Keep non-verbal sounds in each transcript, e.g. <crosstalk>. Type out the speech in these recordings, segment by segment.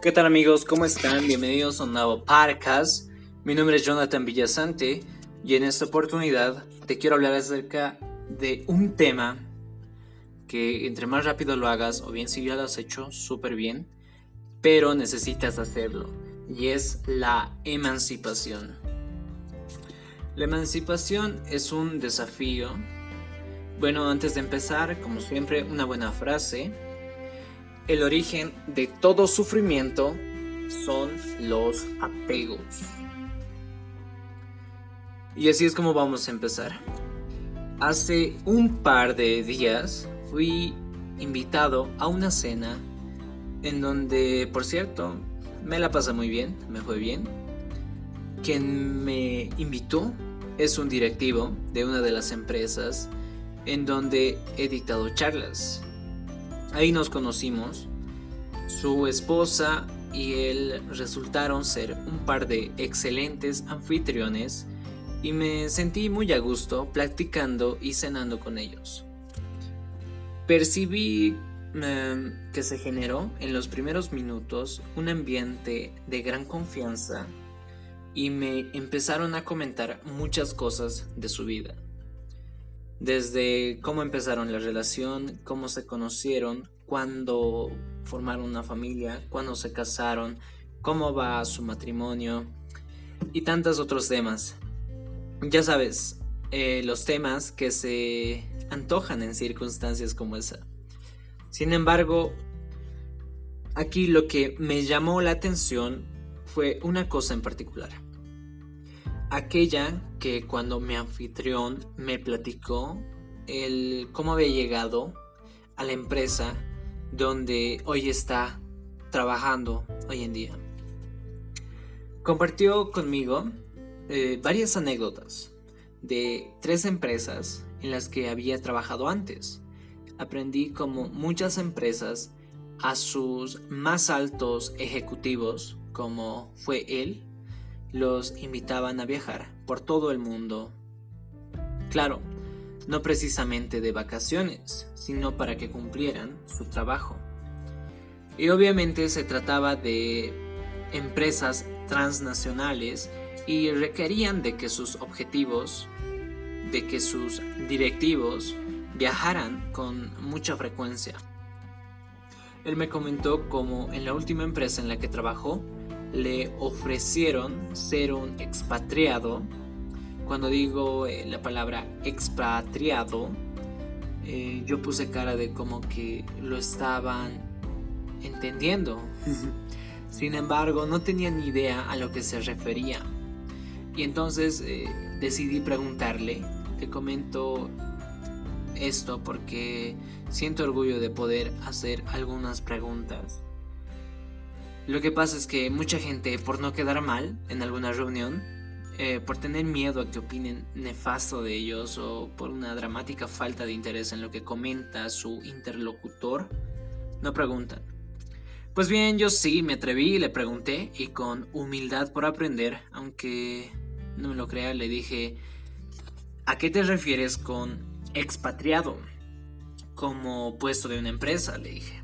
¿Qué tal amigos? ¿Cómo están? Bienvenidos a un nuevo podcast. Mi nombre es Jonathan Villasante y en esta oportunidad te quiero hablar acerca de un tema que entre más rápido lo hagas o bien si ya lo has hecho súper bien, pero necesitas hacerlo y es la emancipación. La emancipación es un desafío. Bueno, antes de empezar, como siempre, una buena frase el origen de todo sufrimiento son los apegos. Y así es como vamos a empezar. Hace un par de días fui invitado a una cena en donde, por cierto, me la pasé muy bien, me fue bien. Quien me invitó es un directivo de una de las empresas en donde he dictado charlas. Ahí nos conocimos. Su esposa y él resultaron ser un par de excelentes anfitriones y me sentí muy a gusto platicando y cenando con ellos. Percibí em, que se generó en los primeros minutos un ambiente de gran confianza y me empezaron a comentar muchas cosas de su vida. Desde cómo empezaron la relación, cómo se conocieron, cuándo formaron una familia, cuándo se casaron, cómo va su matrimonio y tantos otros temas. Ya sabes, eh, los temas que se antojan en circunstancias como esa. Sin embargo, aquí lo que me llamó la atención fue una cosa en particular aquella que cuando mi anfitrión me platicó el cómo había llegado a la empresa donde hoy está trabajando hoy en día. Compartió conmigo eh, varias anécdotas de tres empresas en las que había trabajado antes. Aprendí como muchas empresas a sus más altos ejecutivos, como fue él, los invitaban a viajar por todo el mundo. Claro, no precisamente de vacaciones, sino para que cumplieran su trabajo. Y obviamente se trataba de empresas transnacionales y requerían de que sus objetivos, de que sus directivos viajaran con mucha frecuencia. Él me comentó cómo en la última empresa en la que trabajó, le ofrecieron ser un expatriado. Cuando digo eh, la palabra expatriado, eh, yo puse cara de como que lo estaban entendiendo. Sin embargo, no tenía ni idea a lo que se refería. Y entonces eh, decidí preguntarle. Te comento esto porque siento orgullo de poder hacer algunas preguntas lo que pasa es que mucha gente, por no quedar mal en alguna reunión, eh, por tener miedo a que opinen nefasto de ellos o por una dramática falta de interés en lo que comenta su interlocutor, no preguntan. Pues bien, yo sí me atreví y le pregunté y con humildad por aprender, aunque no me lo crea, le dije, ¿a qué te refieres con expatriado? Como puesto de una empresa, le dije.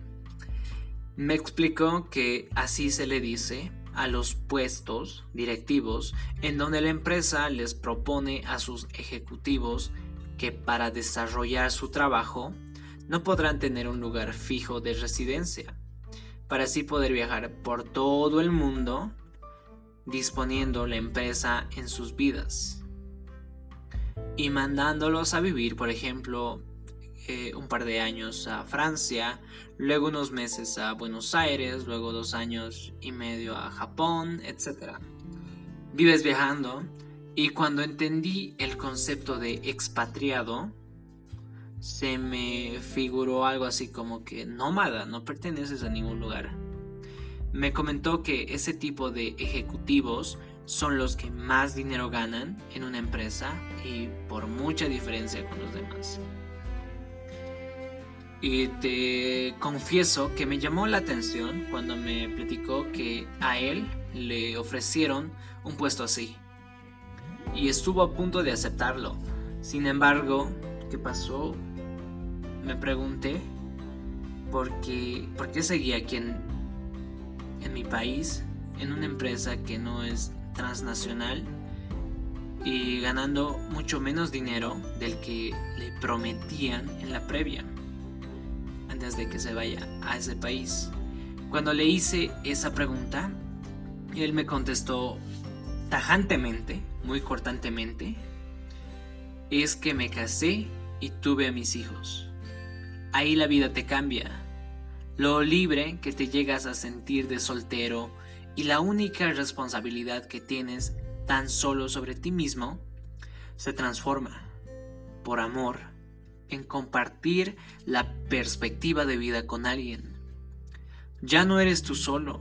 Me explicó que así se le dice a los puestos directivos en donde la empresa les propone a sus ejecutivos que para desarrollar su trabajo no podrán tener un lugar fijo de residencia, para así poder viajar por todo el mundo disponiendo la empresa en sus vidas y mandándolos a vivir, por ejemplo, eh, un par de años a Francia, luego unos meses a Buenos Aires, luego dos años y medio a Japón, etc. Vives viajando y cuando entendí el concepto de expatriado, se me figuró algo así como que nómada, no perteneces a ningún lugar. Me comentó que ese tipo de ejecutivos son los que más dinero ganan en una empresa y por mucha diferencia con los demás. Y te confieso que me llamó la atención cuando me platicó que a él le ofrecieron un puesto así. Y estuvo a punto de aceptarlo. Sin embargo, ¿qué pasó? Me pregunté por qué, por qué seguía quien en mi país, en una empresa que no es transnacional y ganando mucho menos dinero del que le prometían en la previa antes de que se vaya a ese país. Cuando le hice esa pregunta, él me contestó tajantemente, muy cortantemente, es que me casé y tuve a mis hijos. Ahí la vida te cambia. Lo libre que te llegas a sentir de soltero y la única responsabilidad que tienes tan solo sobre ti mismo se transforma por amor en compartir la perspectiva de vida con alguien. Ya no eres tú solo.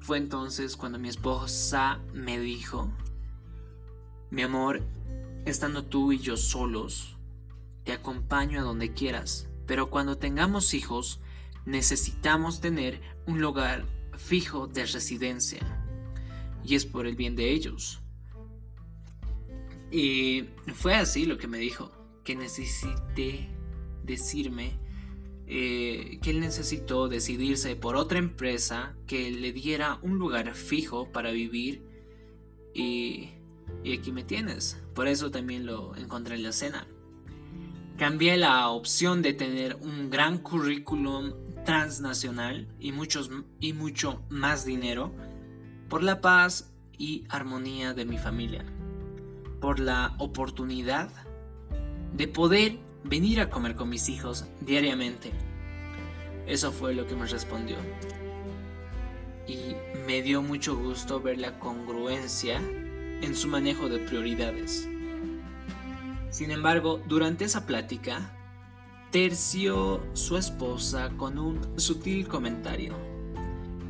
Fue entonces cuando mi esposa me dijo, mi amor, estando tú y yo solos, te acompaño a donde quieras, pero cuando tengamos hijos, necesitamos tener un lugar fijo de residencia. Y es por el bien de ellos. Y fue así lo que me dijo, que necesité decirme eh, que él necesitó decidirse por otra empresa que le diera un lugar fijo para vivir y, y aquí me tienes. Por eso también lo encontré en la cena. Cambié la opción de tener un gran currículum transnacional y, muchos, y mucho más dinero por la paz y armonía de mi familia, por la oportunidad de poder venir a comer con mis hijos diariamente. Eso fue lo que me respondió. Y me dio mucho gusto ver la congruencia en su manejo de prioridades. Sin embargo, durante esa plática, terció su esposa con un sutil comentario.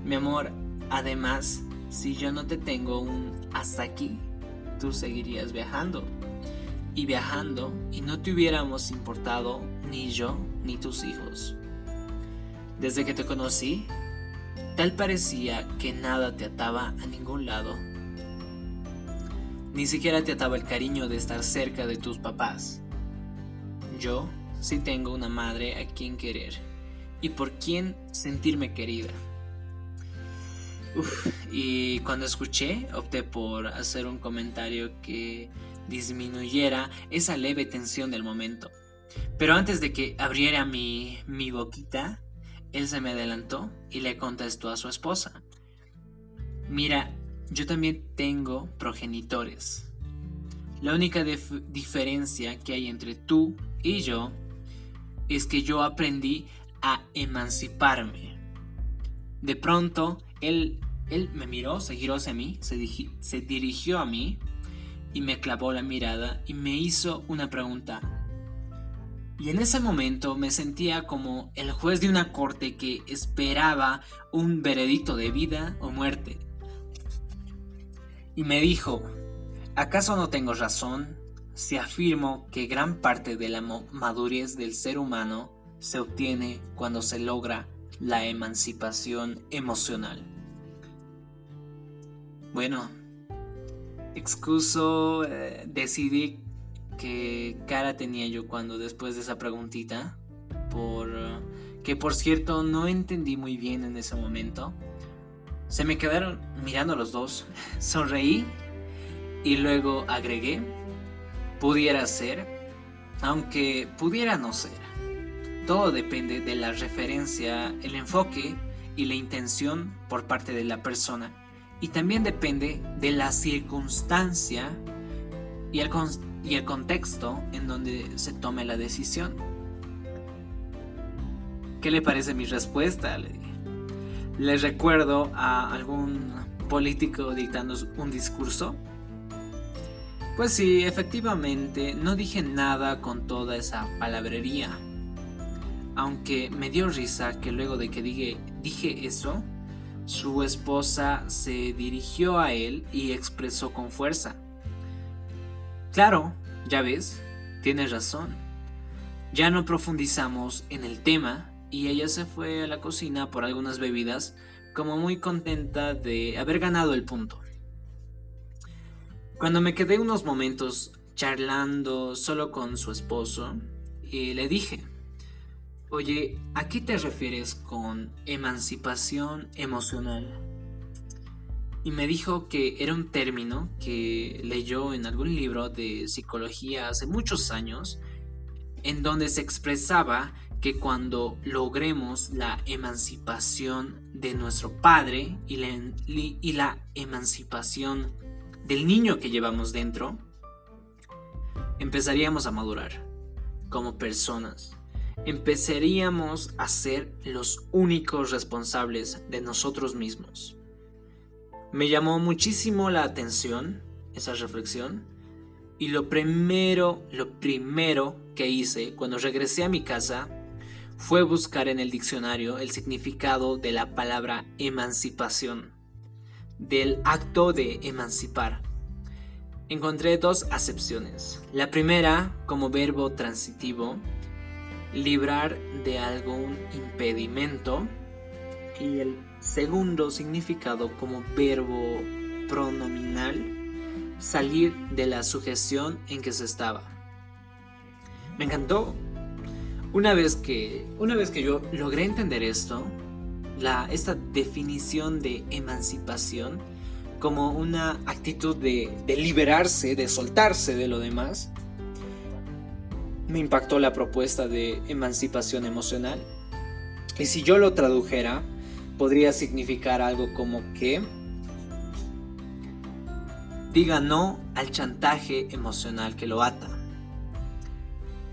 Mi amor, además, si yo no te tengo un hasta aquí, tú seguirías viajando. Y viajando y no te hubiéramos importado ni yo ni tus hijos. Desde que te conocí, tal parecía que nada te ataba a ningún lado. Ni siquiera te ataba el cariño de estar cerca de tus papás. Yo sí tengo una madre a quien querer y por quien sentirme querida. y cuando escuché, opté por hacer un comentario que disminuyera esa leve tensión del momento. Pero antes de que abriera mi, mi boquita, él se me adelantó y le contestó a su esposa. Mira, yo también tengo progenitores. La única diferencia que hay entre tú y yo es que yo aprendí a emanciparme. De pronto, él, él me miró, se giró hacia mí, se, se dirigió a mí y me clavó la mirada y me hizo una pregunta y en ese momento me sentía como el juez de una corte que esperaba un veredicto de vida o muerte. Y me dijo, ¿acaso no tengo razón si afirmo que gran parte de la madurez del ser humano se obtiene cuando se logra la emancipación emocional? Bueno, excuso, eh, decidí qué cara tenía yo cuando después de esa preguntita, por que por cierto no entendí muy bien en ese momento. Se me quedaron mirando los dos, <laughs> sonreí y luego agregué, pudiera ser, aunque pudiera no ser. Todo depende de la referencia, el enfoque y la intención por parte de la persona. Y también depende de la circunstancia y el, y el contexto en donde se tome la decisión. ¿Qué le parece mi respuesta? Le, recuerdo a algún político dictando un discurso. Pues sí, efectivamente, no dije nada con toda esa palabrería. Aunque me dio risa que luego de que dije, dije eso, su esposa se dirigió a él y expresó con fuerza. Claro, ya ves, tienes razón. Ya no profundizamos en el tema y ella se fue a la cocina por algunas bebidas como muy contenta de haber ganado el punto. Cuando me quedé unos momentos charlando solo con su esposo, y le dije, Oye, ¿a qué te refieres con emancipación emocional? Y me dijo que era un término que leyó en algún libro de psicología hace muchos años, en donde se expresaba que cuando logremos la emancipación de nuestro padre y la, y la emancipación del niño que llevamos dentro, empezaríamos a madurar como personas. Empezaríamos a ser los únicos responsables de nosotros mismos. Me llamó muchísimo la atención esa reflexión y lo primero, lo primero que hice cuando regresé a mi casa fue buscar en el diccionario el significado de la palabra emancipación, del acto de emancipar. Encontré dos acepciones. La primera como verbo transitivo, librar de algún impedimento, y el segundo significado como verbo pronominal, salir de la sujeción en que se estaba. Me encantó una vez que, una vez que yo logré entender esto, la, esta definición de emancipación como una actitud de, de liberarse, de soltarse de lo demás, me impactó la propuesta de emancipación emocional. Y si yo lo tradujera, podría significar algo como que diga no al chantaje emocional que lo ata.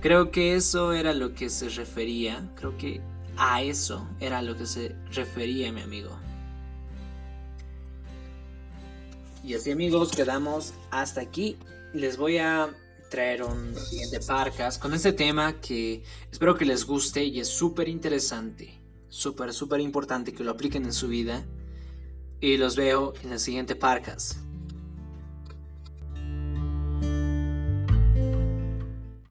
Creo que eso era lo que se refería, creo que a eso era lo que se refería mi amigo. Y así amigos, quedamos hasta aquí. Les voy a un siguiente parcas con este tema que espero que les guste y es súper interesante, súper, súper importante que lo apliquen en su vida. Y los veo en el siguiente parcas.